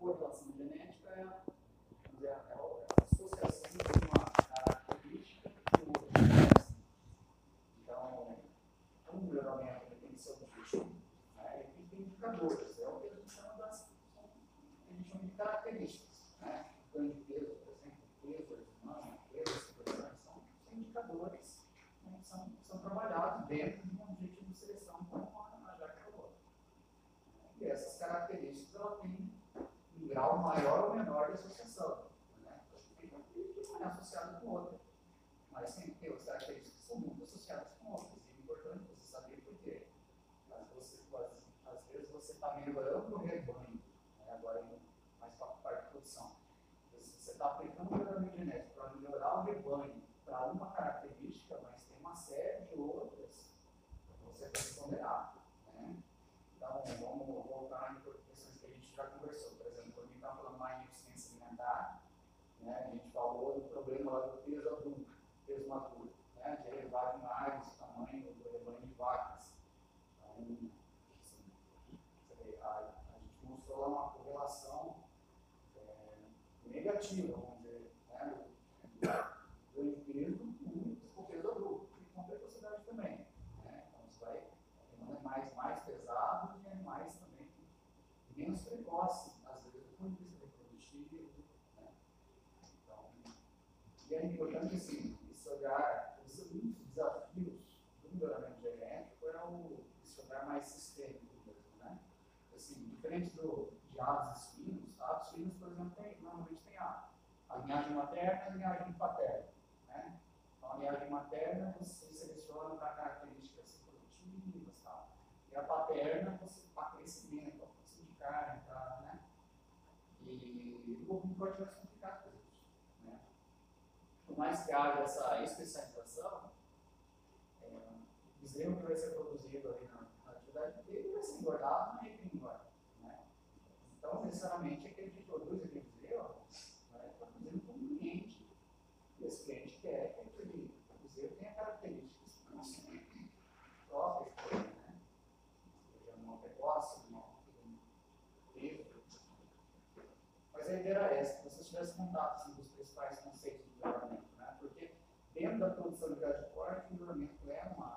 correlação genética é, a- é a associação de uma característica com outra. Então, um melhoramento ele tem que ser objetivo, né? ele tem que indicadores, é o que a gente chama das a gente chama de características, né? Ganho de peso, por exemplo, peso, mão, peso, são indicadores né, que são, são trabalhados dentro de um objetivo de seleção, como a, a Jaque falou. E essas características ela tem um grau maior ou menor de associação. Né? É associada com outra, mas tem, tem outras características que são muito associadas com outras. E é importante você saber por quê. Às vezes, às, vezes você está melhorando o rebanho, né? agora indo mais para a parte de produção. Você está aplicando o melhoramento genético para melhorar o rebanho para uma característica, mas tem uma série de outras que você tem que ponderar. Né? Então, vamos voltar em questões que a gente já conversou. Por exemplo, quando a gente está falando mais de eficiência alimentar, né, a gente falou do problema lá do peso adulto, peso maduro, né, de elevar demais o tamanho do rebanho de vacas. Então, assim, você vê, a, a gente mostrou lá uma correlação é, negativa, né, do ganho de peso com o peso adulto, e com precocidade também. Né? Então, você vai tendo animais mais pesados e animais também menos precoces, às vezes, do ponto de vista reprodutivo. Né? Então, e é importante, assim, esse olhar, um dos desafios do melhoramento genético é o, esse olhar mais sistêmico mesmo, né? Assim, diferente do, de aves e suínos, aves e suínos, por exemplo, tem, normalmente tem linhagem materna e a linhagem paterna, né? Então, a linhagem materna você seleciona para características reprodutivas e tal. E a paterna você para crescimento, para produção de carne, para, né? E o bovino pode mais complicado para isso, né? Por mais que haja essa especialização, é, o bezerro que vai ser produzido ali na, na atividade dele vai ser engordado na ele engorda, né? Então, necessariamente, aquele que produz aquele bezerro vai estar produzindo para um cliente. E esse cliente quer que aquele bezerro tenha características próprias para ele, né? Seja uma precoce, uma livre. Mas a ideia era essa, que você tivesse contato assim, dos principais conceitos do melhoramento, né? Porque dentro da produção de gás de corte, o melhoramento é uma,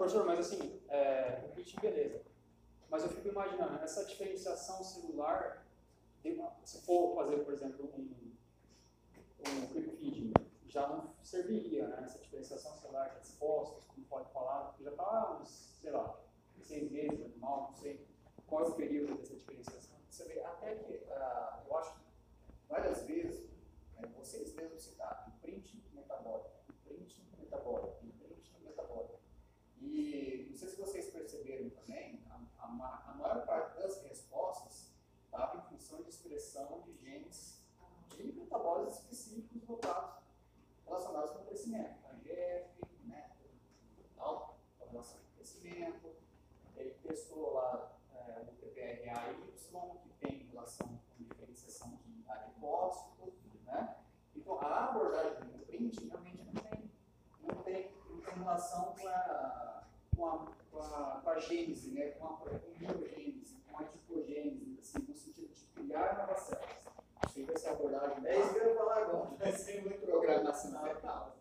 professor, mas assim, é, kit, beleza. Mas eu fico imaginando, essa diferenciação celular, se for fazer, por exemplo, um, um quick feeding, já não serviria, né? Essa diferenciação celular de expostos, como pode falar, porque já está uns, sei lá, seis meses animal, não sei qual é o período dessa diferenciação. Você vê, até que, ah, eu acho que várias vezes, né, vocês mesmos citaram, imprint metabólico, imprint metabólico, imprint metabólico. E não sei se vocês perceberam também, a, a ma- a maior parte das respostas estava em função de expressão de genes de metabólicos específicos voltados, relacionados com o crescimento. AGF, né, tal, com relação ao crescimento. Ele testou lá é, o PPRA-Y, que tem relação com diferenciação de adipócitos, né? Então, a abordagem do print realmente não tem, não tem, não tem relação com a, com a, com a, com a gênese, né? com a com a biogênese, com a tipogênese, assim, no sentido de criar novas células. Acho que vai ser a abordagem. É isso que eu ia falar agora. Vai ser muito programação fetal.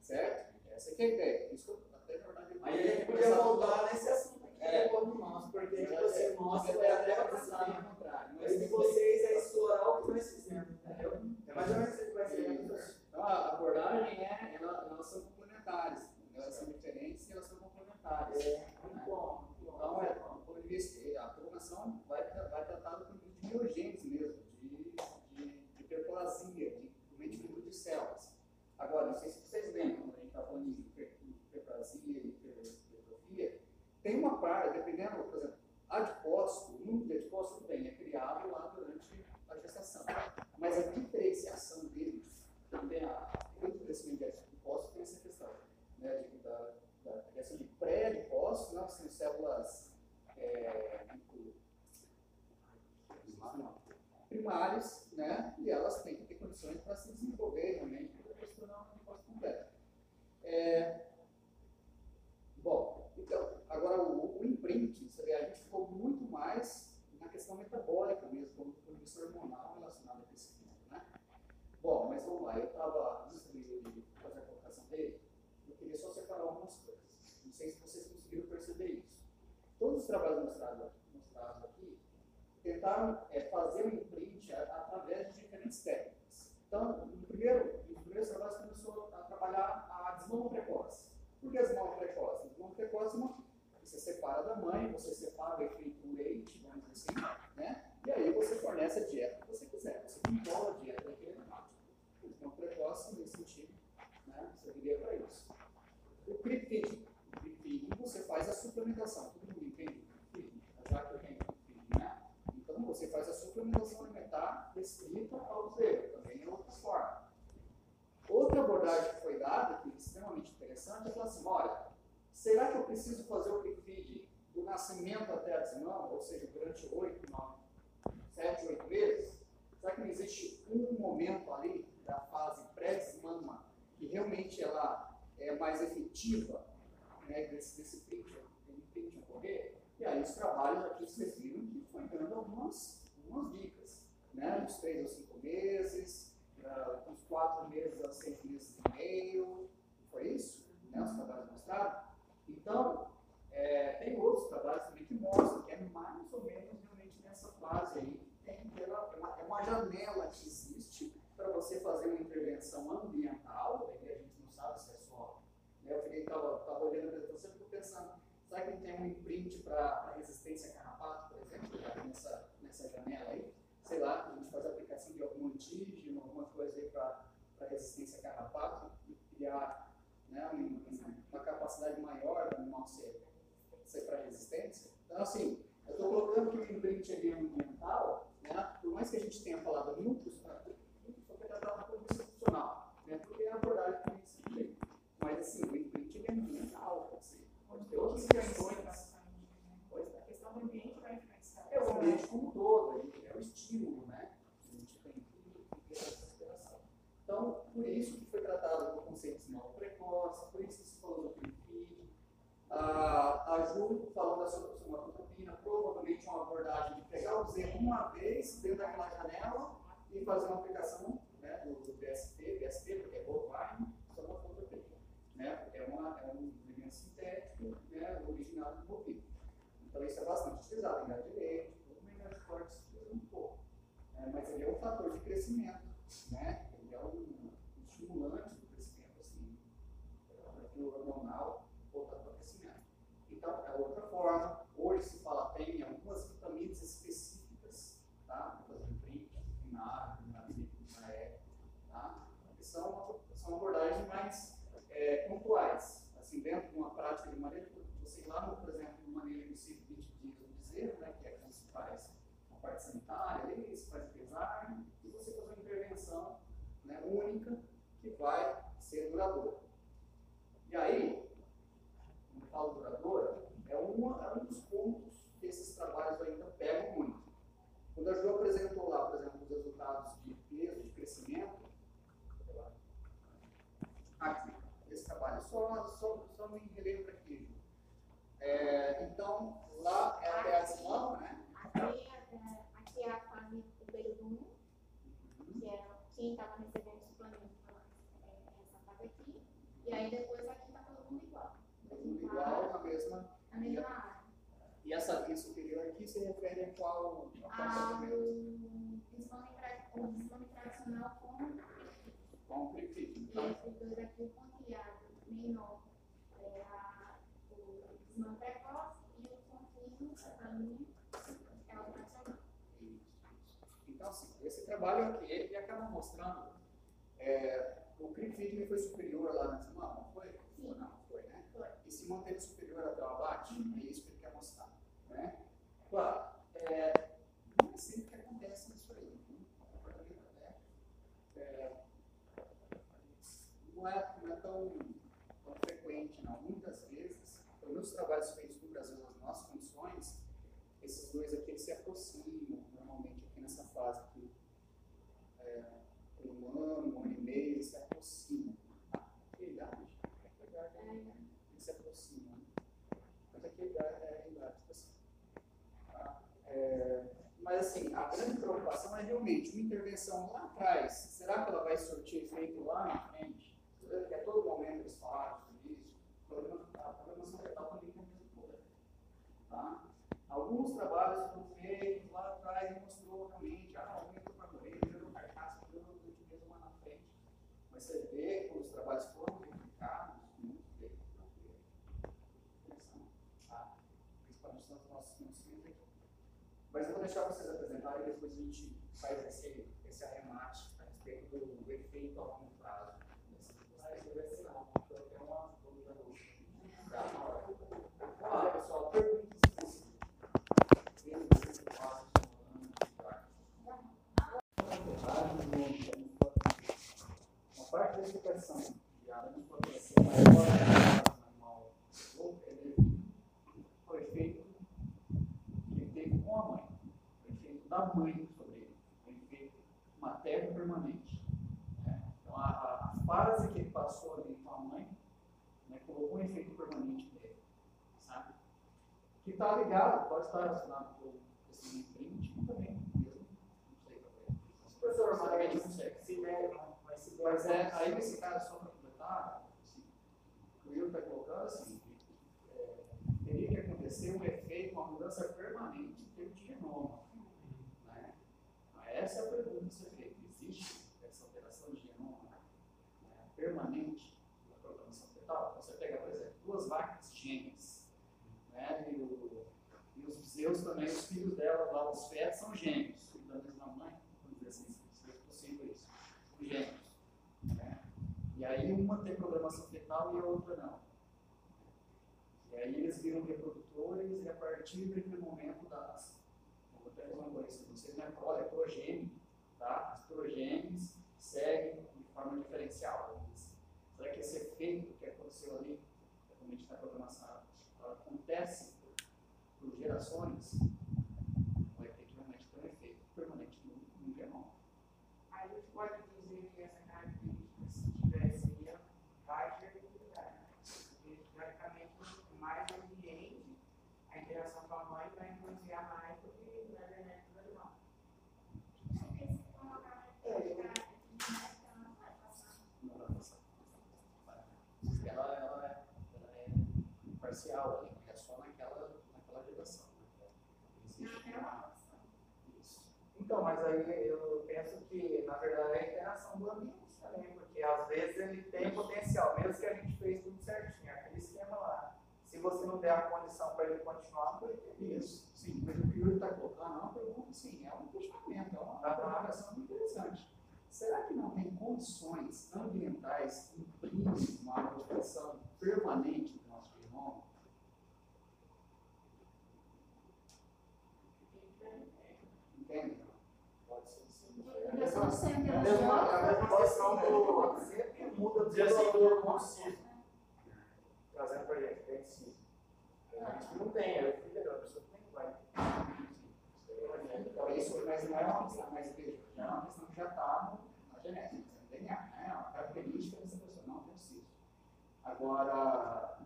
Certo? Essa é a ideia. Isso que eu até, na verdade, Aí a gente podia voltar nesse assunto aqui É. depois nosso, porque tipo assim, nossa, Mas vai é até no contrário. Mas de vocês é explorar o que nós fizemos, entendeu? É mais ou menos isso que vai ser. Isso. Então, a abordagem é, ela- elas são complementares, elas são diferentes e elas são complementares. É, muito bom. muito bom. Então, é, do ponto de vista, a programação vai, tra- vai tratar do ponto de vista de biogênese mesmo, de, de, de hiperplasia, de realmente número de células. Agora, não sei se vocês lembram, quando a gente está falando de hiper- hiperplasia e hipertrofia, tem uma parte, dependendo, por exemplo, adipócito, o número de adipócitos, tudo bem, é criado lá durante a gestação. Mas a diferenciação deles, também a, muito crescimento de adipócitos tem essa questão, né, de, da, da criação de pré-adipócitos, né, que são células é, muito- primárias, né, e elas têm que ter condições para se desenvolver realmente para depois se tornar um adipócito completo. É, Bom, então, agora o, o imprint, você vê, a gente ficou muito mais na questão metabólica mesmo, como produção hormonal relacionada a crescimento, né? Bom, mas vamos lá, eu estava, antes de de fazer a colocação dele, eu queria só separar algumas coisas. Não sei se vocês conseguiram perceber isso. Os trabalhos mostrados, mostrados aqui tentaram é, fazer o imprint a- através de diferentes técnicas. Então, no primeiro, nos primeiros trabalhos começou a trabalhar a desmama precoce. Por que desmama precoce? Desmama precoce é uma você separa da mãe, você separa o efeito leite, vamos dizer assim, né? E aí você fornece a dieta que você quiser, você controla a dieta daquele animal. Então, precoce, nesse sentido, né? Serviria para isso. O feeding. O feeding, você faz a suplementação. Todo mundo entende o creep feeding? Já que eu tenho creep feeding, né? Então, você faz a suplementação alimentar restrita ao zero, também é outra forma. Outra abordagem que foi dada, que é extremamente interessante, é falar assim, olha, será que eu preciso fazer o creep feeding do nascimento até a desmama, ou seja, durante oito, nove, sete, oito meses? Será que não existe um momento ali da fase pré-desmama que realmente ela é mais efetiva né, desse, desse print ocorrer? E aí os trabalhos aqui vocês viram que foi dando algumas, algumas dicas, né? Dos três aos cinco meses, ah, dos quatro meses aos seis meses e meio, foi isso? Né, os trabalhos mostraram? Então, é, tem outros trabalhos também que mostram que é mais ou menos realmente nessa fase aí, tem que ter uma, é uma- é uma janela que existe para você fazer uma intervenção ambiental, aí a gente não sabe se é só. Né, eu fiquei, estava olhando a apresentação e fico pensando, será que não tem um imprint para resistência a carrapato, por exemplo, já nessa, nessa janela aí? Sei lá, a gente faz a aplicação de algum antígeno, alguma coisa aí para resistência a carrapato e criar né, um- um- uma capacidade maior do animal ser, ser para resistência. Então, assim, eu estou colocando que o imprint ali é ambiental, né, por mais que a gente tenha falado tá, núcleos só tratado do ponto de vista funcional, né, porque é a abordagem que a gente tem. Mas, assim, o imprint é ambiental, ser. Pode ter outras questões. Pois é. A questão do ambiente vai influenciar. É o ambiente como um todo, é o estímulo, né? A gente tem que ter essa consideração. Então, por isso que foi tratado o conceito de sinal precoce, por isso que se falou do PIFID. A, a Ju falou da somatotropina, provavelmente uma abordagem de pegar o Z uma vez dentro daquela janela e fazer uma aplicação né, do, do BST, BST, porque é bovine, somatotropina sintético, né, original do movimento. Então isso é bastante utilizado né, em gado de leite, tudo, mas é as cortes um pouco. É, mas ele é um fator de crescimento, né? ele é um estimulante assim, esse trabalho aqui, ele acaba mostrando. É, o CRIFID foi superior lá na semana, não foi? Sim. Não, foi, né? Foi. E se manteve superior até o abate, é isso que ele quer mostrar. Né? Claro, é, não é sempre que acontece isso aí. né? É, não, é, não é tão, tão frequente, não. Muitas vezes, pelo menos os trabalhos feitos no Brasil nas nossas condições, esses dois aqui eles se aproximam fase aqui. É, um ano, um ano e meio, se aproximam. Ah, que idade? Que? Eles se aproximam. Mas aqui a idade é a idade, assim. Tá? É, mas assim, a grande preocupação é realmente uma intervenção lá atrás. Será que ela vai surtir efeito lá na frente? Que a todo momento eles falaram sobre isso. Programação fetal também o mesmo problema. Tá? Alguns trabalhos foram feitos lá atrás e mostrou realmente, ah, aumento para morrer, melhorou o carcaço, melhorou o último mês uma na frente. Mas você vê que os trabalhos foram verificados, muito bem, tranquilo. Interessante. Tá? Principalmente nos nossos conhecimentos aqui. Mas eu vou deixar vocês apresentarem e depois a gente faz esse, esse arremate a respeito do efeito a longo prazo. Ah, Ah, pessoal, perguntas específicas. Uma parte da explicação de anos pode ser maior animal ou é devido ao efeito que ele teve com a mãe, o mãe sobre ele, o efeito materno permanente. né? Então, a, a, fase que ele passou ali com a mãe né, colocou um efeito permanente nele, sabe? Que está ligado, pode estar relacionado com esse imprint também, mesmo, não sei qual é. Professor, Sabe que a gente mas consegue. se der, mas se der, Mas é, aí nesse caso, só para completar, assim, o Will está colocando assim, é, teria que acontecer um efeito, uma mudança permanente em termos de genoma. Né? Então, essa é a pergunta a ser feita. Existe essa alteração de genoma né, permanente na programação fetal? Então, você pega, por exemplo, duas vacas gêmeas, né, e, o, e os bezerros também, os filhos dela, lá, os fetos, são gêmeos, filhos da mesma mãe, vamos dizer assim, se é possível isso, gêmeos. né? E aí uma tem programação fetal e a outra não. E aí eles viram reprodutores e a partir daquele momento das. Fazer uma sei, né? Olha, é progênio, tá? As progenes seguem de forma diferencial. Eles- Será que esse efeito que aconteceu ali, realmente na programação, acontece por gerações? parcial é só naquela, naquela. Né? Então, existe uma... Isso. Então, mas aí eu penso que, na verdade, é a interação do ambiente também, porque às vezes ele tem Isso. potencial, mesmo que a gente fez tudo certinho, é aquele esquema lá. Se você não der a condição para ele continuar, não vai ter. Isso, sim. Mas o que ele está colocando é uma pergunta, sim, é um questionamento, é uma provocação interessante. Será que não tem condições ambientais que imprimem uma proteção permanente sou sempre É a mesma, é a mesma questão do. Sempre muda do assim do consigo. Trazendo pra gente, tem sim. A gente não tem, eu fui legal, a pessoa tem, vai. Então, isso, mas não é uma questão, mas veja, já é uma questão que já está na genética, no DNA, né? É uma característica dessa pessoa, não tem cisto. Agora,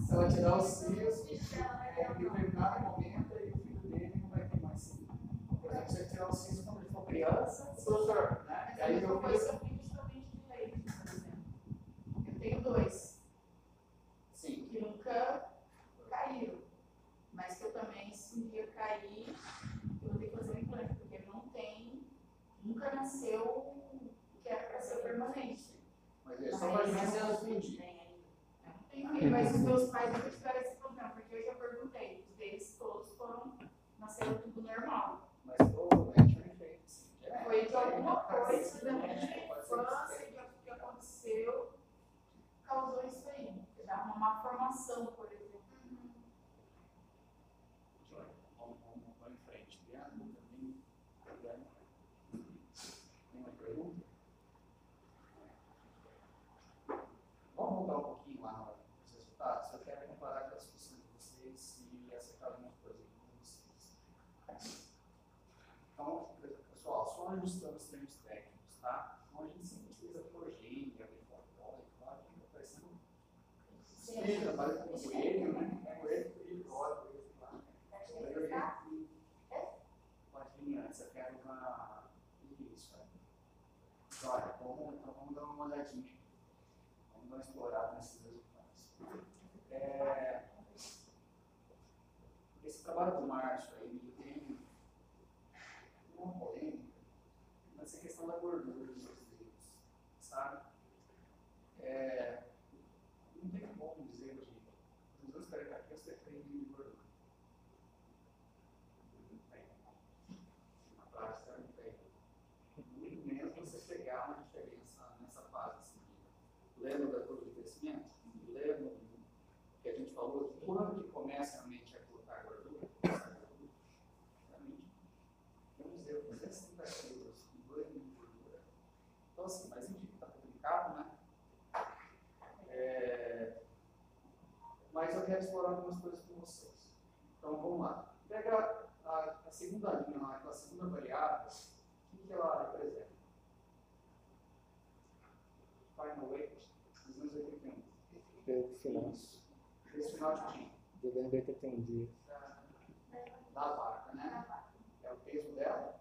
Se ela tirar o é, em determinado momento, aí o filho dele não vai ter mais cisto. Por exemplo, se ele tirar o for criança, Professor, né? Mas aí eu exemplo. Eu tenho dois Sim, que nunca caíram. Mas que eu também, se um dia cair, eu vou ter que fazer um implante, porque não tem, nunca nasceu o que era para ser permanente. mas é só para eu entendi. Eu não tenho filho, mas os meus pais nunca tiveram esse problema, porque eu já perguntei, os deles todos foram, nasceram tudo normal. Infância que, que aconteceu, causou isso aí. Dá uma má formação, por exemplo. Vamos, vamos, vamos em frente. Tem a dúvida, tem, tem tem uma pergunta? Vamos voltar um pouquinho lá nos resultados. Eu quero comparar com a discussão de vocês e acertar algumas coisas com vocês. Então, pessoal, só ajustando os termos técnicos, tá? Então, a gente sempre utiliza progênia, glifosato, claro que fica parecendo Sim, parece um coelho, né? É uma. É. Olha, então vamos dar uma olhadinha. Vamos dar uma explorada nesses resultados. É, esse trabalho do Márcio aí, ele tem uma polêmica nessa questão da gordura dos dedos, sabe? É, não tem como dizer que os dois caricatos defendem de gordura. Não tem. Na prática não tem. Muito menos você pegar uma diferença nessa fase seguida. Lembra da curva de crescimento? Lembra que a gente falou que quando que começa realmente a colocar gordura? Realmente, vamos dizer, 230 quilos e 2 mil de gordura. Então, assim, mas enfim, está publicado, né? É, mas eu quero explorar algumas coisas com vocês. Então vamos lá. Pega a, a segunda linha lá, aquela segunda variável, o que, que ela representa? Final weight, 281. Período final. Devendo 81 dias. Da vaca, né? É o peso dela?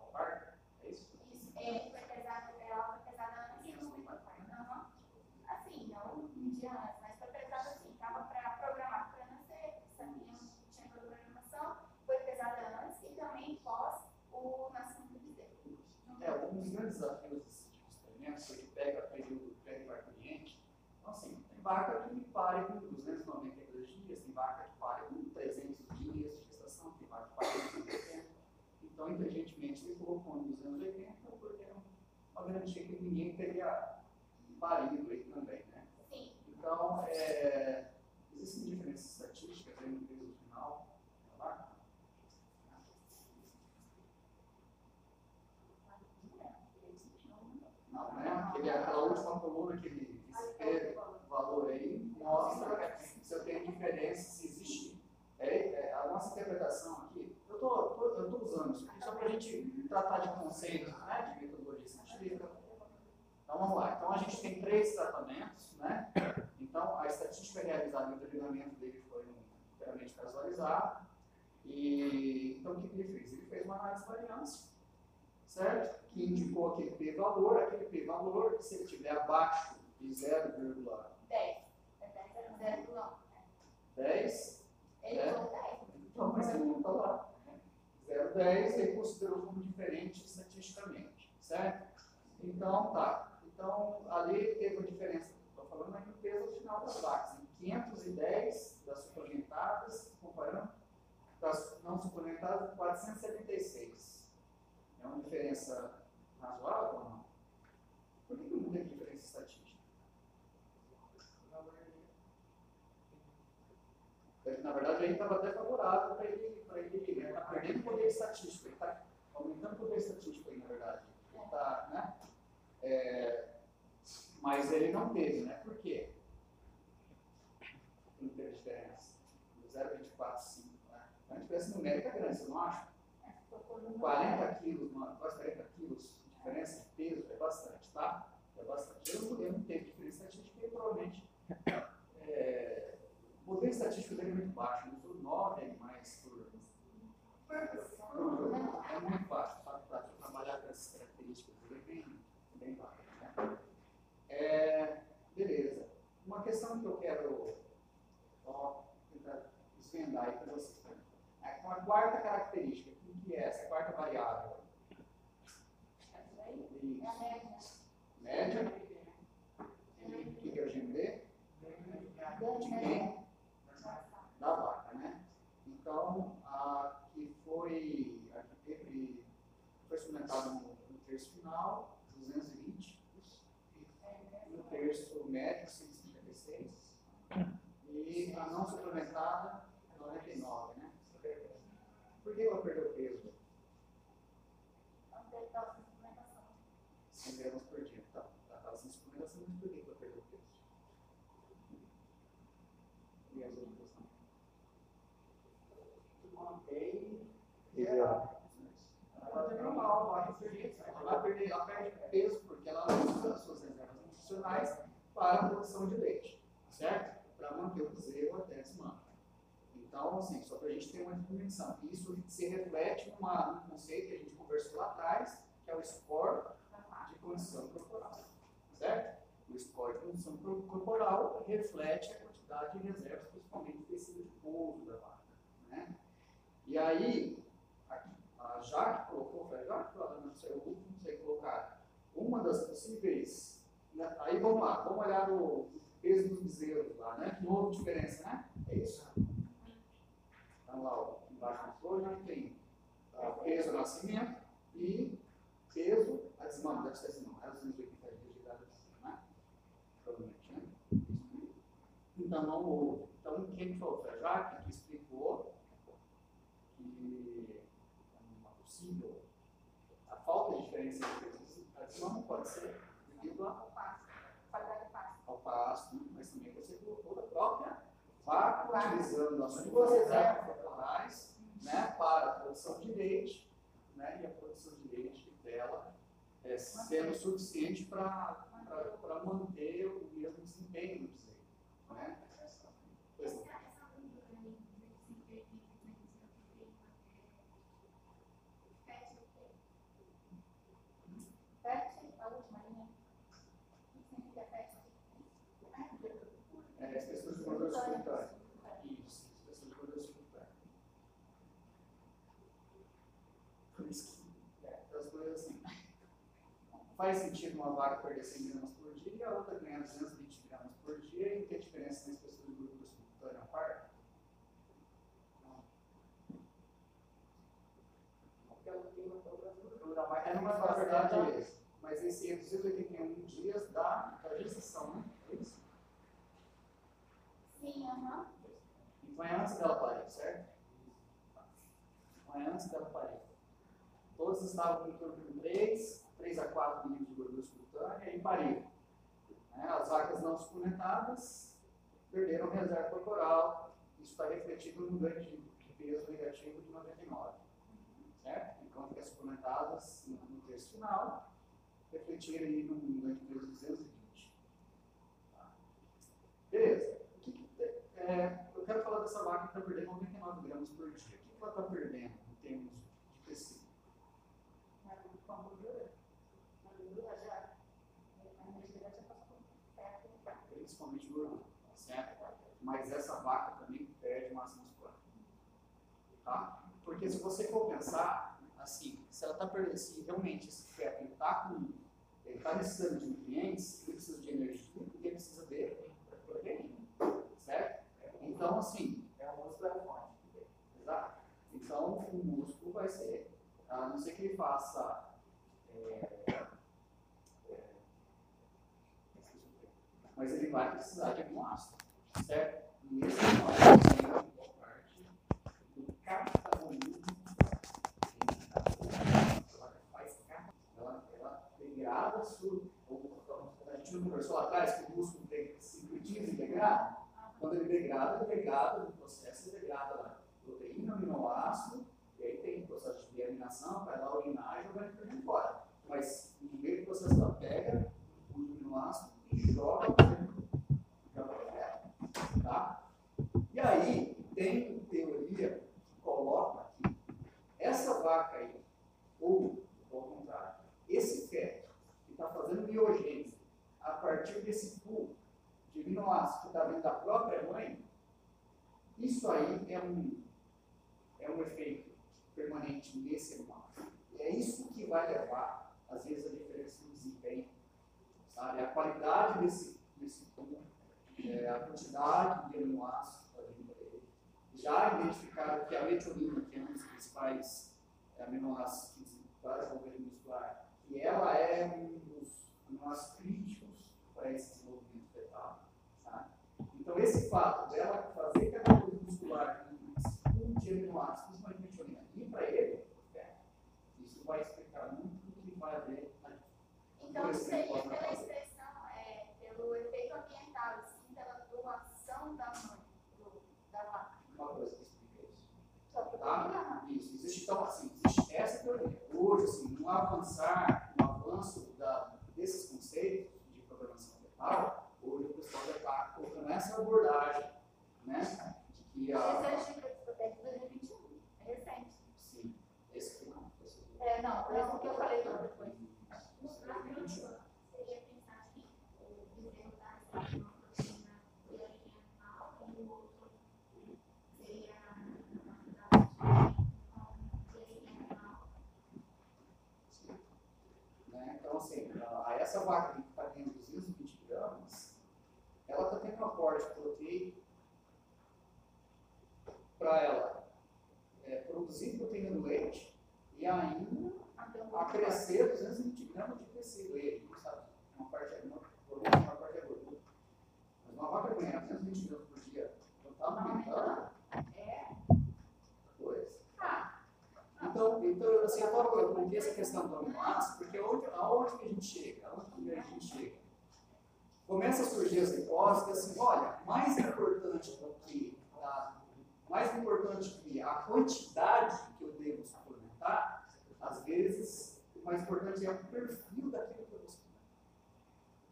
A vaca? É isso? Isso, é, foi pesada, ela foi pesada antes do Aham. Assim, não um dia antes, mas foi pesada assim, tava pra, programado para nascer, sabia, tinha programação, foi pesada antes e também pós o nascimento do bezerro. É, um dos grandes desafios desse tipo de experimento foi que pega período pré-cliente. Então, assim, tem vaca que pare com 292 dias, tem vaca que pare com 300 dias de gestação, tem vaca que pare com 280. Então, inteligentemente, ele colocou em 280 porque era uma garantia que ninguém teria parido aí também, né? Sim, Então, é, existem diferenças estatísticas aí no peso final da vaca? Não, né? Aquele, aquela última coluna, aquele esse valor aí, mostra se eu tenho diferença, se existe. É, é, a nossa interpretação aqui, eu estou usando isso aqui só para a gente tratar de conceitos né, de metodologia científica. Então vamos lá. Então a gente tem três tratamentos, né? Então a estatística realizada e o treinamento dele foi inteiramente casualizado. E então o que ele fez? Ele fez uma análise de variância, certo? Que indicou aquele p-valor, aquele p-valor, se ele estiver abaixo de 0,10, 10. É 10, é 0, não. 10, Ele É. falou 10. então mas ele não está lá. 0,10. 10, ele considerou como diferente estatisticamente, certo? Então, tá. Então, ali teve uma diferença, estou falando aqui no peso final das vacas, em 510 das suplementadas, comparando das não suplementadas, 476. É uma diferença razoável ou não? Por que não tem diferença estatística? Na verdade, aí estava até favorável para ele, para ele, ele está perdendo poder estatístico, ele está aumentando o poder estatístico aí, na verdade. Ele tá, né? É, mas ele não teve, né? Por quê? Não teve diferença. 0,245, né? A diferença numérica é grande, você não acha? 40 quilos, mano, quase 40 quilos de diferença de peso é bastante, tá? É bastante. Eu não, eu não teve diferença estatística porque provavelmente é, o poder estatístico dele é muito baixo, eu uso 9 animais por, É muito tá? Para trabalhar com essas características, é bem, bem. Né? É, beleza. Uma questão que eu quero tentar desvendar aí para vocês. É uma quarta característica, o que é essa quarta variável? Isso. Média. O que é o GMD? Da vaca, né? Então, a que foi, a que teve, no, no terço final, 220, no terço médio, 156, e a não suplementada, 99, né? Por que ela perdeu peso? 100 gramas por dia. Tá, ela estava sem suplementação, mas por que ela perdeu peso? E as outras não? Ideal. Ela terminou mal, ela vai ela perder, ela perde peso porque ela usa as suas reservas nutricionais para a produção de leite, certo? Para manter o bezerro até desmama. Então, assim, só para a gente ter uma dimensão. Isso se reflete numa, num conceito que a gente conversou lá atrás, que é o score de condição corporal, certo? O score de condição corporal reflete a quantidade de reservas, principalmente tecido de pouso da vaca, né? E aí, aqui, a Jaque colocou, foi a Jaque a Ana Céu, não sei colocar, uma das possíveis? Aí vamos lá, vamos olhar o peso dos bezerros lá, né? Não houve diferença, né? É isso? Então lá, ó, embaixo na flor já tem ah, peso ao nascimento e peso a desmama, deve ser não, é 280 dias de idade, né? Provavelmente, né? Então não houve. Então quem falou? Foi a Jaque que explicou que uma possível a falta de diferença entre a desmama pode ser devido ao pasto, mas também você colocou a própria vaca utilizando as suas reservas corporais né, para a produção de leite, né, e a produção de leite dela é, sendo suficiente para manter o mesmo desempenho do bezerro. Né? Pois não. É, espessura de gordura subcutânea. Isso, espessura de gordura subcutânea. Por isso que, é, as coisas assim. Faz sentido uma vaca perder 100 gramas por dia e a outra ganhar 220 gramas por dia e ter diferença na espessura de gordura subcutânea a par? Não. Porque ela tem uma outra Gordura a mais, é, mas na verdade, mas esse 281 dias da, da gestação, né? É isso? Sim, aham. Então é antes dela parir, certo? Então é antes dela parir. Todos estavam em torno de 3, 3 a 4 milímetros de gordura subcutânea e pariram. Né? As vacas não suplementadas perderam reserva corporal. Isso está refletido no ganho de peso negativo de 99. Certo? Enquanto que as suplementadas no, no terço final refletiram aí num ganho de peso de 220. Tá? Beleza. O que que é, eu quero falar dessa vaca que está perdendo 99 gramas por dia. O que, que ela está perdendo em termos de tecido? Com a gordura. A gordura já. A energia já passou por perto. Principalmente gordura, certo? Mas essa vaca também perde massa muscular. Tá? Porque se você for pensar, assim, se ela está perdendo, se realmente esse feto está com, ele está necessitando de nutrientes, ele precisa de energia, porque precisa de proteína, certo? Então, assim, É um músculo é a fonte. Exato. Então, o músculo vai ser, a não ser que ele faça. é, mas ele vai precisar de aminoácido, certo? Aminoácido tem uma parte do catabolismo. Ela faz cata- ela, ela degrada su- ou- ou- A gente conversou lá atrás que o músculo tem sintetiza e degrada? Quando ele degrada, ele degrada no processo, degrada lá proteína, aminoácido, e aí tem o processo de deaminação, vai lá urinar e jogar nitrogênio fora. Mas no meio do processo ela pega o aminoácido e para joga pra dentro, tá? E aí tem teoria que coloca que essa vaca aí, ou ao contrário, esse feto que está fazendo biogênese a partir desse pool de aminoácidos que está vindo da própria mãe, isso aí é um, é um efeito permanente nesse animal. E é isso que vai levar, às vezes, a diferença no desempenho, sabe? A qualidade desse, desse pool, é, a quantidade de aminoácidos que está vindo dele. Já identificaram que a metionina, que é um dos principais é, aminoácidos para desenvolvimento muscular, que ela é um dos aminoácidos críticos para esse desenvolvimento fetal. Sabe? Então, esse fato dela fazer catabolismo muscular com de aminoácidos, principalmente metionina, e para ele, é, isso vai explicar muito do que vai haver na Então, que seria pela expressão, é, pelo efeito ambiental, e sim pela doação da mãe. Uma coisa que explica isso. Só Tá? Isso, existe então assim, existe essa teoria. Hoje, assim, no avançar, no avanço da, desses conceitos de programação fetal, hoje o pessoal já está colocando essa abordagem, né? De que a. Esse é o Chico de 2021, é recente. Sim, esse não. que É, não, esse que eu falei não. Seria pensar que o bezerro da cidade uma proteína de origem animal e o outro seria uma de origem animal. Né? Então, assim, a, a essa vaca que está tendo 220 gramas, ela está tendo um aporte proteico para ela é, produzir proteína do leite e ainda a crescer 220 gramas de tecido. E aí, sabe, uma parte é uma, uma parte é gordura. Mas uma vaca ganhar 220 gramas por dia, não está aumentando É. coisa. Então, então assim, falo, eu coloquei essa questão do aminoácido, porque onde, aonde que a gente chega? Aonde a gente chega? Começa a surgir as hipóteses assim, olha, mais importante do que a, mais importante que a quantidade que eu devo suplementar, às vezes, o mais importante é o perfil daquilo que eu vou suplementar.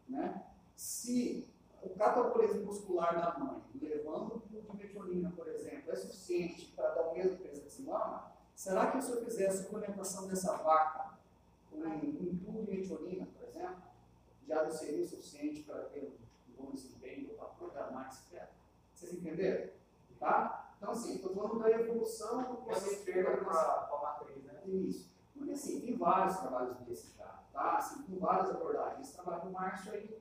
Né? Se o catabolismo muscular da mãe, levando de metionina, por exemplo, é suficiente para dar o mesmo peso que se mama, será que se eu fizer a suplementação dessa vaca com um tubo de metionina, por exemplo, já não seria o suficiente para ter um bom desempenho, para programar esse feto? Vocês entenderam? Tá? Então, assim, estou falando da evolução do Você conceito de programação. para a matriz, né? Isso. Porque assim, tem vários trabalhos desses já, tá? Assim, com várias abordagens. Esse trabalho do Márcio aí,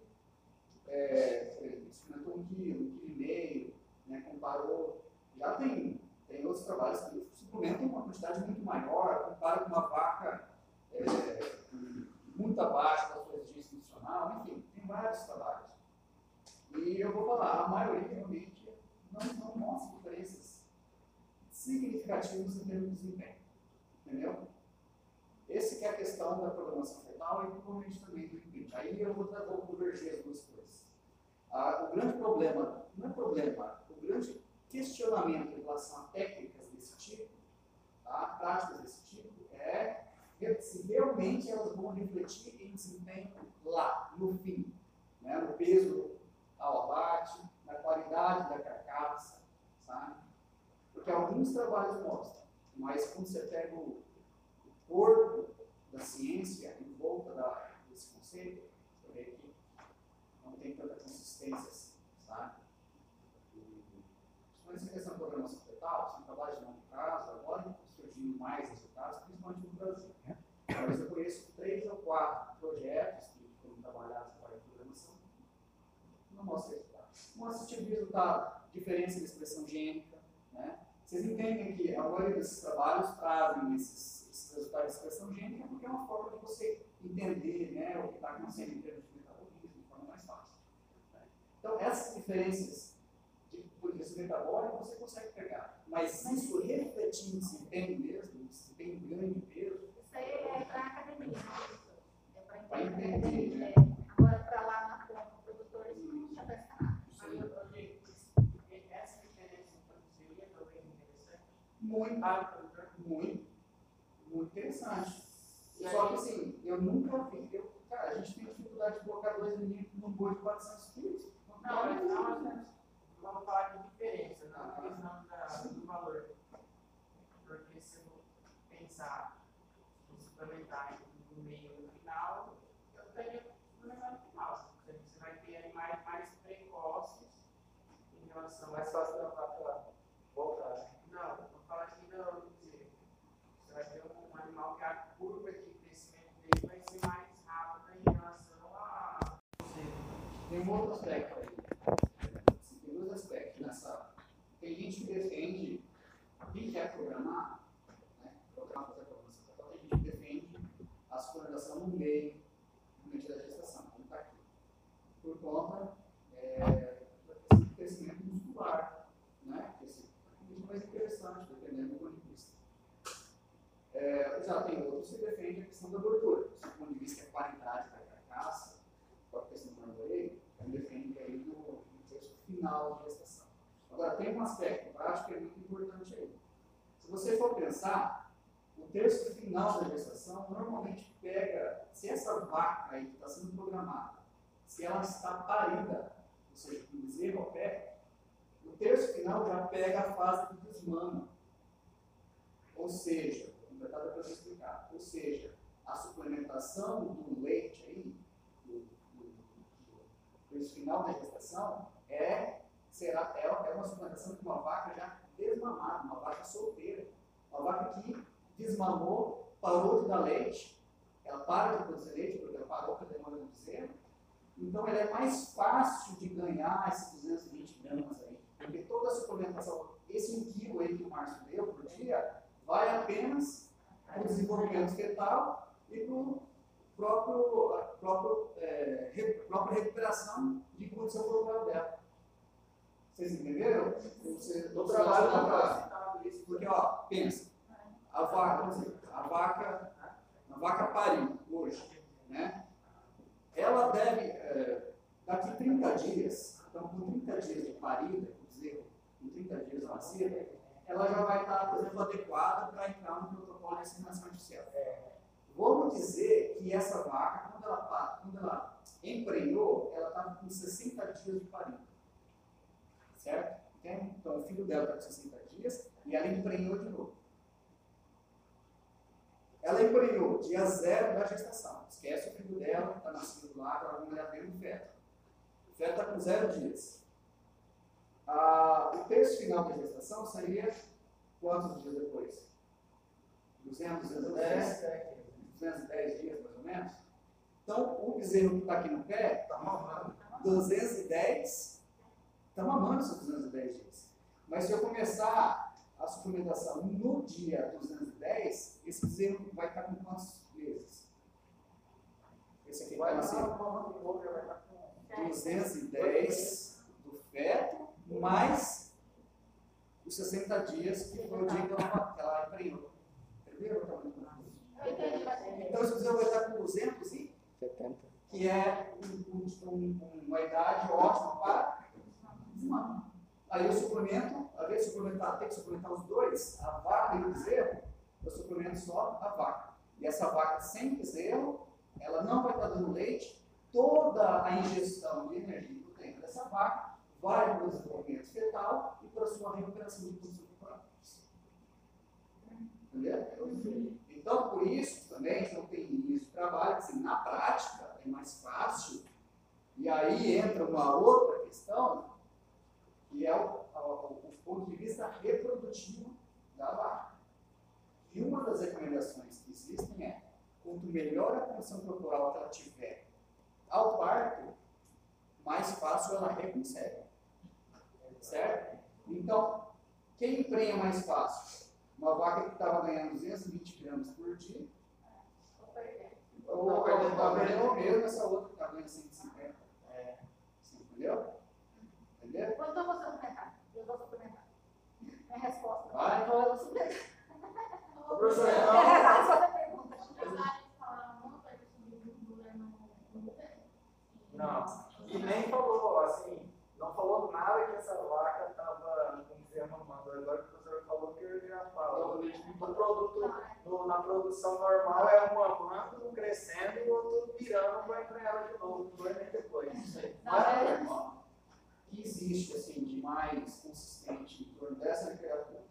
é, experimentou um quilo, um quilo e meio, né, comparou. Já tem, tem outros trabalhos que suplementam uma quantidade muito maior, compara com uma vaca é, muito abaixo da sua exigência nutricional, enfim, tem vários trabalhos. E eu vou falar, a maioria realmente não, não mostra diferenças significativas em termos de desempenho. Entendeu? Esse é a questão da programação fetal e provavelmente também do implante. Aí eu vou, vou convergir as duas coisas. Ah, o grande problema, não é problema, o grande questionamento em relação a técnicas desse tipo, tá? práticas desse tipo, é se realmente elas vão refletir em desempenho lá, no fim, né? no peso ao abate, na qualidade da carcaça, sabe? Porque alguns trabalhos mostram, mas quando você pega o o corpo da ciência em volta da, desse conceito, você vê que não tem tanta consistência assim, sabe? E, Principalmente essa questão da programação fetal, são trabalhos de longo prazo, agora estão surgindo mais resultados, principalmente no Brasil. Mas eu conheço três ou quatro projetos que foram trabalhados com a programação. Não mostra resultado. Mostra tipo de resultado, diferença de expressão gênica. Né? Vocês entendem que a maioria desses trabalhos trazem esses, esses resultados de expressão gênica porque é uma forma de você entender né, o que está acontecendo em termos de metabolismo de forma mais fácil. né? Então, essas diferenças de polícia metabólica você consegue pegar. Mas isso refletir em desempenho mesmo, em desempenho ganho de peso, Isso aí é para academia. É para entender. entender, né? É. Agora, para lá na ponta, produtores não já vai nada. Mas eu projeto essa diferença em produzir talvez interessante. muito, o produtor, muito, muito interessante. Só que assim, eu nunca vi. Eu, cara, a gente tem dificuldade de colocar dois meninos num boi de 400 quilos. Não, não, mas vamos falar de diferença, não questão da, do valor. Porque se eu pensar em suplementar no meio e no final, eu tenho suplementar no final. Você você vai ter animais mais precoces em relação a Mais fácil da vaca voltar. né? Não, vou falar aqui bezerro. Você vai ter um animal que a curva de crescimento dele vai ser mais rápida em relação a. Tem um outro aspecto aí. Assim, tem dois aspectos nessa. Tem gente que defende quem quer programar, né? Programar fazer programação. Então tem gente defende a suplementação no meio, no meio da gestação, como está aqui. Por conta é, da do crescimento muscular, né? Que é mais interessante, dependendo do ponto de vista. É, já tem outros que defendem a questão da gordura. Do ponto de vista da qualidade da carcaça, a questão do marmoreio, eu defendo aí no, no final gestação. Agora, tem um aspecto prático que é muito importante aí. Se você for pensar, o terço final da gestação normalmente pega, se essa vaca aí que está sendo programada, se ela está parida, ou seja, com bezerro ao pé, o terço final já pega a fase do desmama. Ou seja, tentar depois explicar, ou seja, a suplementação do leite aí, do, do, do, do final da gestação, é, será, é, é uma suplementação de uma vaca já desmamada, uma vaca solteira. Uma vaca que desmamou, parou de dar leite, ela para de produzir leite porque ela parou com a demanda bezerro, então ela é mais fácil de ganhar esses 220 gramas aí, porque toda a suplementação, esse 1 quilo aí que o Márcio deu por dia, vai apenas para o desenvolvimento fetal e para o próprio, próprio, é, re, própria recuperação de condição corporal dela. Vocês entenderam? Você, Do trabalho da vaca. Porque, ó, pensa, a vaca, a vaca, a vaca pariu hoje, né? Ela deve, é, daqui 30 dias, então com 30 dias de parida, quer dizer, com 30 dias de nascida, ela já vai estar, por exemplo, adequada para entrar no protocolo de inseminação artificial. Vamos dizer que essa vaca, quando ela, quando ela emprenhou, ela estava com 60 dias de parida. Certo? Entende? Então, o filho dela está com 60 dias e ela emprenhou de novo. Ela emprenhou dia zero da gestação. Esquece o filho dela, está nascido lá, agora vamos olhar bem no feto. O feto está com zero dias. Ah, o terço final da gestação seria quantos dias depois? 200, 210? 210 dias, mais ou menos. Então, o bezerro que está aqui no pé, Tá mamando. 210, está mamando esses 210 dias. Mas se eu começar a suplementação no dia 210, esse bezerro vai estar com quantos meses? Esse aqui vai nascer nascer mamando de boca, vai estar com 210 do feto, mais os 60 dias que foi o dia que ela, que ela emprenhou. Entenderam? o tamanho do nariz? Eu entendi, mas Então esse bezerro vai estar com 200, e 70. que é um- um- um- uma idade ótima para desmamar. Aí eu suplemento, a vez de suplementar, tem que suplementar os dois, a vaca e o bezerro, eu suplemento só a vaca. E essa vaca sem bezerro, ela não vai estar dando leite, toda a ingestão de energia que tem dessa vaca vai para o desenvolvimento fetal e para a sua recuperação de corporal. Entendeu? Então, por isso, também, não tem início de trabalho, assim, na prática é mais fácil. E aí entra uma outra questão, que é o, o- o ponto de vista reprodutivo da vaca. E uma das recomendações existem é, quanto melhor a condição corporal que ela tiver ao parto, mais fácil ela reconcebe. Certo? Então, quem prenha mais fácil? Uma vaca que estava ganhando 220 gramas por dia, ou está perdendo o mesmo, essa outra que está ganhando 150. É. Você entendeu? Quando eu vou suplementar? Eu vou suplementar. Minha resposta. Vai. Eu vou suplementar. Ô, professor, É, então, pergunta. Não. E nem falou, assim, não falou nada que essa vaca estava, vamos dizer, mamando. Agora o professor falou que eu já falo. No produto, no- na produção normal é um mamando, um crescendo e o outro virando vai para ela de novo, dois nem depois. Não. Não, é- irmão, que existe assim de mais consistente em torno dessa criatura.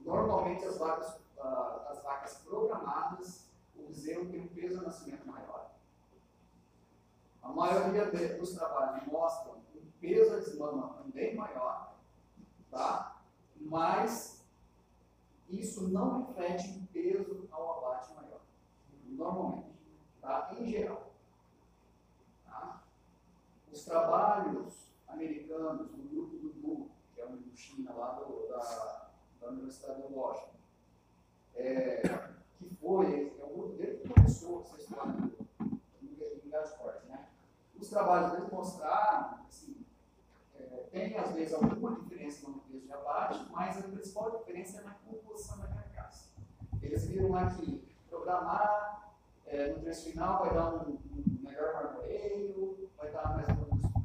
Normalmente as vacas, ah, as vacas programadas, o bezerro tem um peso de nascimento maior. A maioria dos trabalhos mostram um peso de mama também maior, tá? Mas isso não reflete um peso ao abate maior, normalmente, tá? Em geral. Tá? Os trabalhos americanos do grupo do Bu, que é um China lá do, da, da Universidade de Washington, é, que foi, é o grupo dele que começou essa história do, do, forte, né? Os trabalhos deles mostraram, assim, é, tem às vezes alguma diferença no peso de abate, mas a principal diferença é na composição da carcaça. Eles viram lá que programar é, no trecho final vai dar um, um melhor marmoreio, vai dar mais que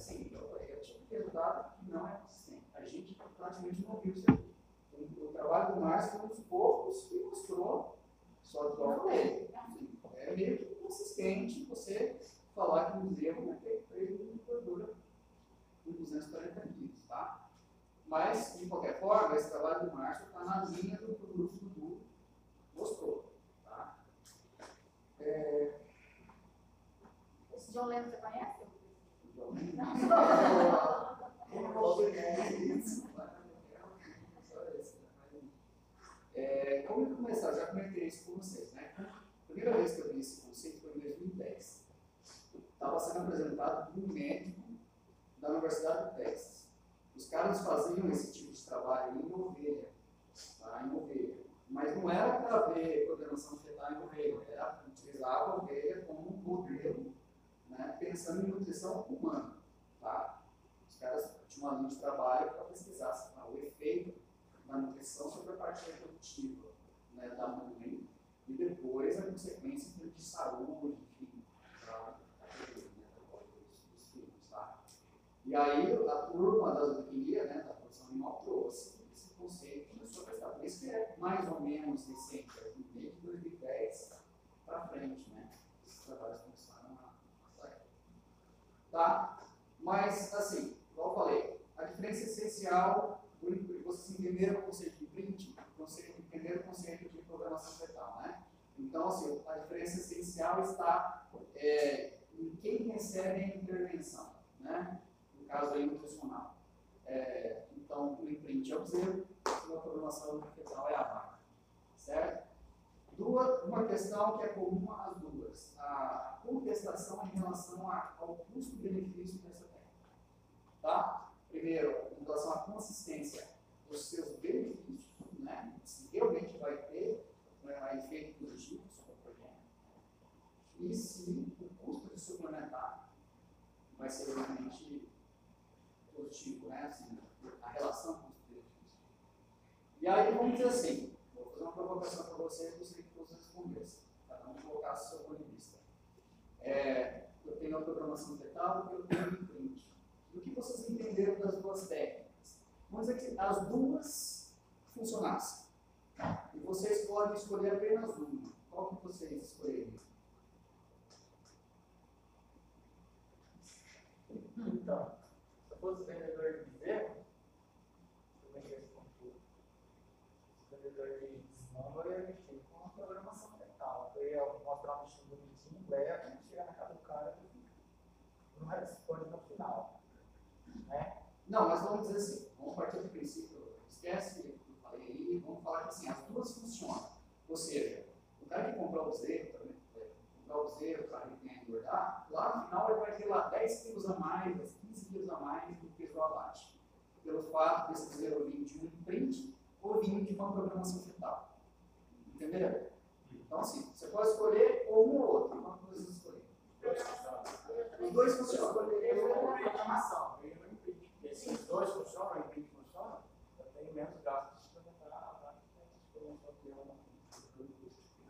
assim, eu, eu tive um resultado que não é consistente. A gente praticamente não viu isso aqui. O, o trabalho do Márcio foi um dos poucos que mostrou, só que eu falei, assim, é meio que consistente você falar que um bezerro vai ter preço de gordura com 240 quilos, tá? Mas, de qualquer forma, esse trabalho do Márcio está na linha do que o grupo do mostrou, tá? É, Esse John Lennon você conhece? É, como eu começar, já comentei isso com vocês, né? A primeira vez que eu vi esse conceito foi em 2010. Estava sendo apresentado por um médico da Universidade do Texas. Os caras faziam esse tipo de trabalho em ovelha, tá? em ovelha. Mas não era para ver coordenação fetal em ovelha, era utilizava a ovelha como um modelo, né? pensando em nutrição humana. Tá? Os caras tinham uma linha de trabalho para pesquisar tá? o efeito da nutrição sobre a parte reprodutiva né, da mãe e depois a consequência de saúde, enfim, para os filhos. Tá? E aí a turma da zootecnia, né, da produção animal, trouxe esse conceito e começou a. Por isso que é mais ou menos recente, desde 2010 para frente, né? Esses trabalhos. Tá? Mas, assim, igual eu falei, a diferença essencial, vocês entenderam o conceito de print, entenderam o conceito de programação fetal, né? Então, assim, a diferença essencial está é, em quem recebe a intervenção, né? No caso aí, nutricional. É, então, o imprint é o zero, a programação fetal é a vaca, certo? Duas, uma questão que é comum às duas, a contestação em relação a, ao custo-benefício dessa técnica. Tá? Primeiro, em relação à consistência dos seus benefícios, né? se realmente vai ter um efeito positivo sobre o progênio, e se o custo de suplementar vai ser realmente positivo, né? assim, a relação custo-benefício. E aí, vamos dizer assim, vou fazer uma provocação para vocês, gostaria respondessem, cada um colocasse ponto de vista. É, eu tenho a programação fetal e eu tenho o imprint. O que vocês entenderam das duas técnicas? Vamos dizer que as duas funcionassem. E vocês podem escolher apenas uma. Qual que vocês escolheriam? Então, se eu fosse vendedor de bezerro, eu vendia esse conteúdo. Vendedor de desmama, eu ia mexer com a programação mental. Eu ia mostrar um estilo leve, chegar na casa do cara e não responde no final. Né? Não, mas vamos dizer assim, vamos partir do princípio, esquece o que eu falei aí, vamos falar que assim, as duas funcionam. Ou seja, o cara que comprar o bezerro, é, comprar o bezerro para ele ganhar engordar, lá no final ele vai ter lá 10 quilos a mais, 15 quilos a mais do peso do abate. Pelo fato desse bezerro vir de um imprint ou vir de uma programação fetal. Entenderam? Então, assim, você pode escolher ou um ou outro. Qual que você escolher? Os dois funcionam. Eu vou uma programação, eu não impedir. Porque se os dois funcionam, o impedir funciona, eu tenho menos gastos para a experiência de uma.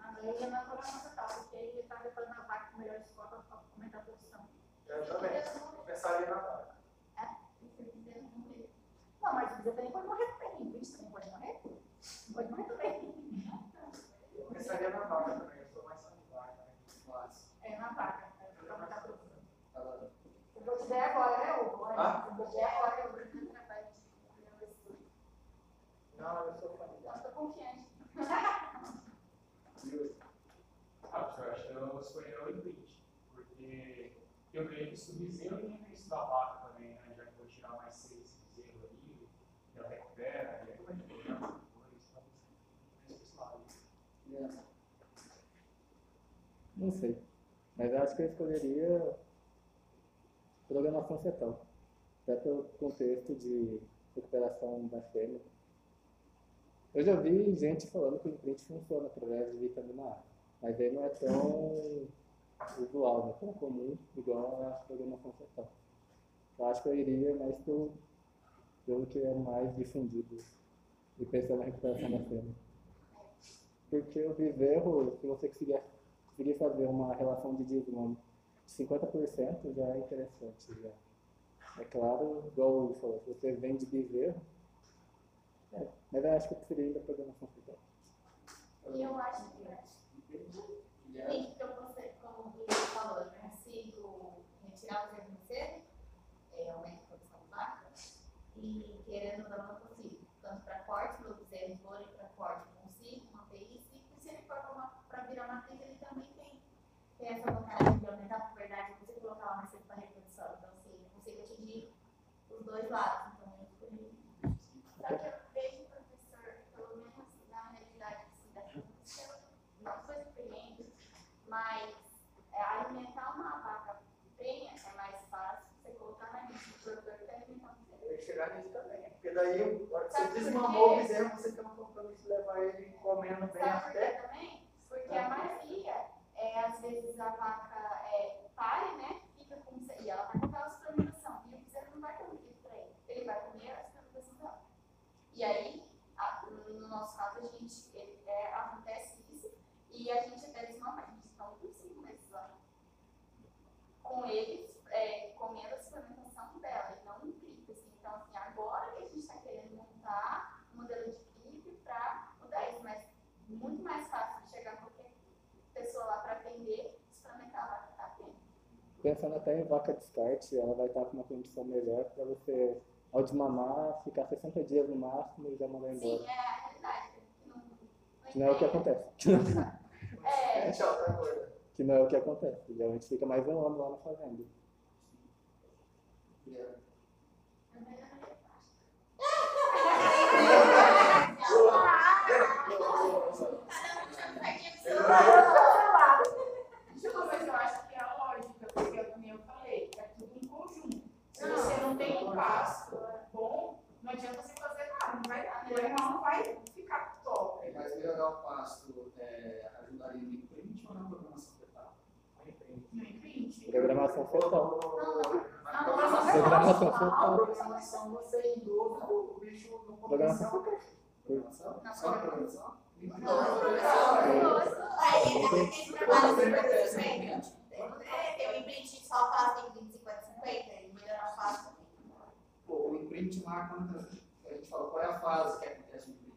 Ah, eu ia na programação tal, porque aí ele está depois na vaca com melhor score para aumentar a produção. Eu também. Eu pensaria na vaga. Não, mas você também pode morrer também. Isso também pode morrer? Pode morrer também. Eu pensaria na vaga também, eu sou mais sanitário. Né? Mas, É na vaca, para aumentar a produção. ela- Se eu fizer agora, é o. Ah? Se eu fizer agora, eu vou trabalho de Não, eu sou Então, familiar. estou confiante. viu? Ah, professor, acho que eu escolhi o imprint, porque eu ganhei isso bezerro isso da vaca também, né? Já que vou tirar mais seis bezerros ali, ela recupera, e aí vai recuperar depois, então, esse lado. É. Não sei. Mas acho que eu escolheria programação fetal. Até pelo contexto de recuperação da fêmea. Eu já vi gente falando que o imprint funciona através de vitamina A. Mas aí não é tão usual, não é tão comum igual a programação fetal. Eu acho que eu iria mais pelo, pelo que é mais difundido e pensando na recuperação da fêmea. Porque o bezerro, se você conseguir, conseguir fazer uma relação de desmame de 50% já é interessante. Já. É claro, igual o falou, se você vende bezerro, é, mas eu acho que preferiria ainda programação fetal. E eu acho que Yeah. Sim, que eu consigo, como o Luiz falou, eu consigo retirar o termo cedo, é, aumento a produção de vaca, e querendo ou não, eu consigo. Tanto para corte, meu bezerro for para corte, eu consigo manter isso, e se ele for para virar matriz, ele também tem, essa vantagem de aumentar a puberdade, você colocar mais cedo para reprodução. Então, assim, eu consigo atingir os dois lados. Então, eu escolhi. Só que eu vejo, professor, pelo menos na realidade assim, da produção, não sou experiente, mas é, alimentar uma vaca prenha é mais fácil você que um chegar nisso também. Porque daí, na hora que você desmamou o bezerro, você tem um compromisso de levar ele comendo bem Sabe por até. também? Porque a maioria, é, às vezes a vaca é, pare, né? Fica com, e ela vai com aquela suplementação. E o bezerro não vai comer isso pra ele. Ele vai comer a suplementação dela. E aí, a- no nosso caso, a gente, ele, é, acontece isso e a gente até desmama, a gente está por cinco meses lá. Com eles, é, comendo a suplementação dela e não um clipe. Assim. Então, assim, agora que a gente está querendo montar um modelo de clipe para mudar isso, mas muito mais fácil de chegar qualquer pessoa lá para atender, suplementar a vaca que tá tendo. Pensando até em vaca descarte, ela vai estar com uma condição melhor para você, ao desmamar, ficar 60 dias no máximo e já mandar Sim, embora. é a realidade. Não, não Que não é o que acontece. É, Gente, outra coisa. Que não é o que acontece. Geralmente fica mais um ano lá na fazenda. Yeah. Não, mas eu acho que é a lógica, porque eu também eu falei, é tudo em conjunto. Se você não tem um passo bom, não adianta você fazer nada, não vai dar. O animal não vai ficar top. Mas melhorar o pasto é, ajudaria no imprint ou na programação fetal? No imprint. Programação fetal. Na Programação A programação você induz o bicho no Programação potencial. fetal. Programação? Só programação? É, tem o imprint só faz tem 50, 50 e melhorar o passo. Pô, o imprint marca quantas. A gente fala qual é a fase que acontece no imprint.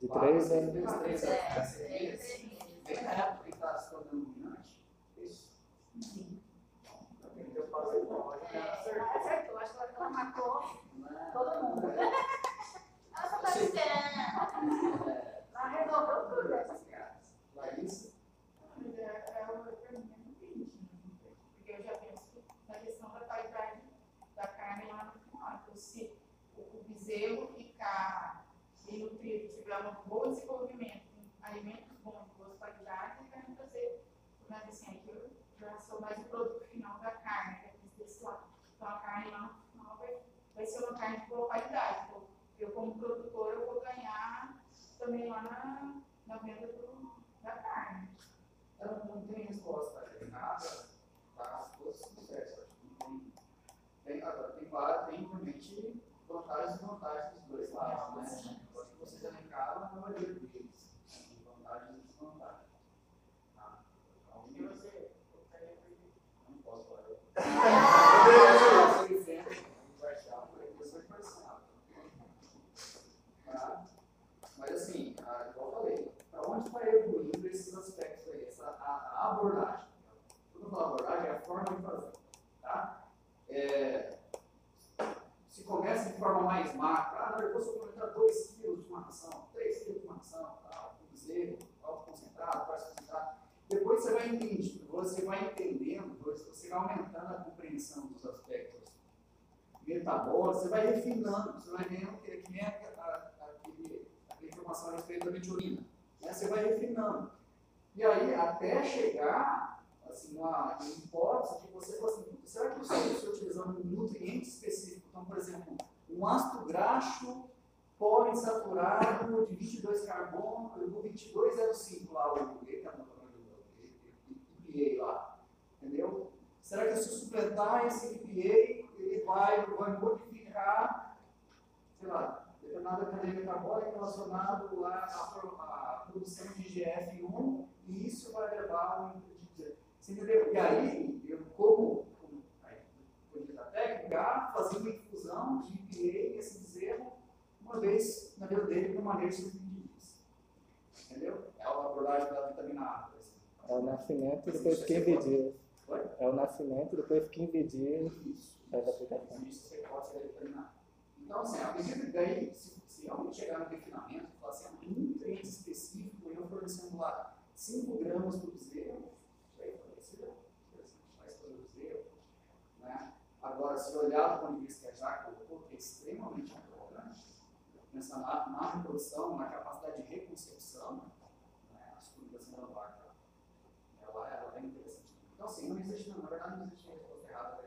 De três Quatro, anos. seis meses, três É, anos, seis três meses. meses. Tem época que está se tornando dominante. Isso. Tem que ter o passo bom, mas não é certo. Acertou, acho que ela matou Não é? todo mundo. Ela só tá esperando. É, Ela resolveu tudo essas caras. Larissa? Mas é, é o pra mim é no imprint, né? Porque eu já penso na questão da qualidade da carne lá no final. Então, se tiver um bom desenvolvimento, alimentos bons, de boas qualidades, e vai me fazer, mas assim, aqui eu já sou mais o produto final da carne, que é desse lado. Então a carne lá no final vai, vai ser uma carne de boa qualidade. Então, eu como produtor eu vou ganhar também lá na, na venda do, da carne. Eu não, tem resposta, tem nada, tá? As duas não tem. Agora, tem, várias- tem realmente vantagens e desvantagens dos dois lados, né? Acho que vocês elencaram a maioria deles. Tem vantagens e desvantagens. Tá? Então, você isso? não posso falar. Eu eu? Mas assim, ah, igual eu falei, para onde vai evoluindo esses aspectos aí, essa, a, a abordagem. Quando eu falo abordagem, é a forma de fazer. Tá? É, se começa de forma mais macro, ah, eu vou suplementar 2 kg de uma ração, 3 kg de uma ração, tá? um bezerro, alto concentrado, baixo concentrado. Depois você vai entendendo, você vai entendendo, você vai aumentando a compreensão dos aspectos metabólicos, você vai refinando, você vai vendo que, que nem a, a, aquela informação a respeito da metionina. Né? Você vai refinando. E aí, até chegar assim, uma hipótese de você falar assim, será que estou estou utilizando um nutriente específico? Então, por exemplo, um ácido graxo poliinsaturado de 22 carbono, o 2205 lá, o etanol, EPA lá, entendeu? Será que se eu supletar esse EPA, ele vai, vai modificar, sei lá, determinada cadeia metabólica relacionado à, à, produção de GF1 e isso vai levar um você entendeu? E aí, eu como, como aí, da técnica, fazer uma infusão de EPA e esse bezerro uma vez na vida dele com maneira de dias. Entendeu? É a abordagem da vitamina A. É o nascimento depois de 15 dias. É o nascimento depois de 15 dias faz a aplicação. Então, assim, a medida que daí, se, se realmente chegar no refinamento, falar assim, um nutriente específico, eu fornecendo lá 5 gramas por bezerro, aí fornecer, mais para o bezerro. Né? Agora, se olhar do ponto de vista que a Jaque colocou, que é extremamente importante, pensar na, na reprodução, na capacidade de reconcepção, né? a estruturação da ela, ela é interessante. Então, assim, não existe, não, na verdade, não existe resposta errada.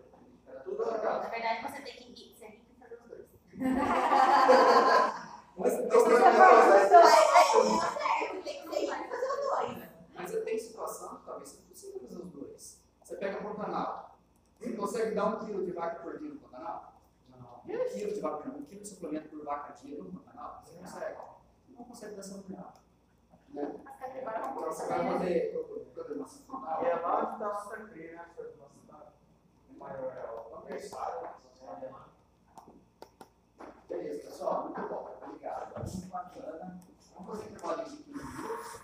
Era tudo Na legal. verdade, você tem que ir, você tem que fazer os dois. Mas, ser e fazer os dois. mas tem situação que talvez seja possível fazer os dois. Você pega o Pantanal. Você consegue dar um quilo de vaca por dia no Pantanal? Não. Um quilo de vaca por dia, um quilo de suplemento por vaca dia no Pantanal? Você consegue. Não consegue dar essa é, a está sempre nessa capacidade maior. Ela conversar Beleza, pessoal. Muito bom. Obrigado. Bacana. Vamos fazer trabalho de 15 minutos.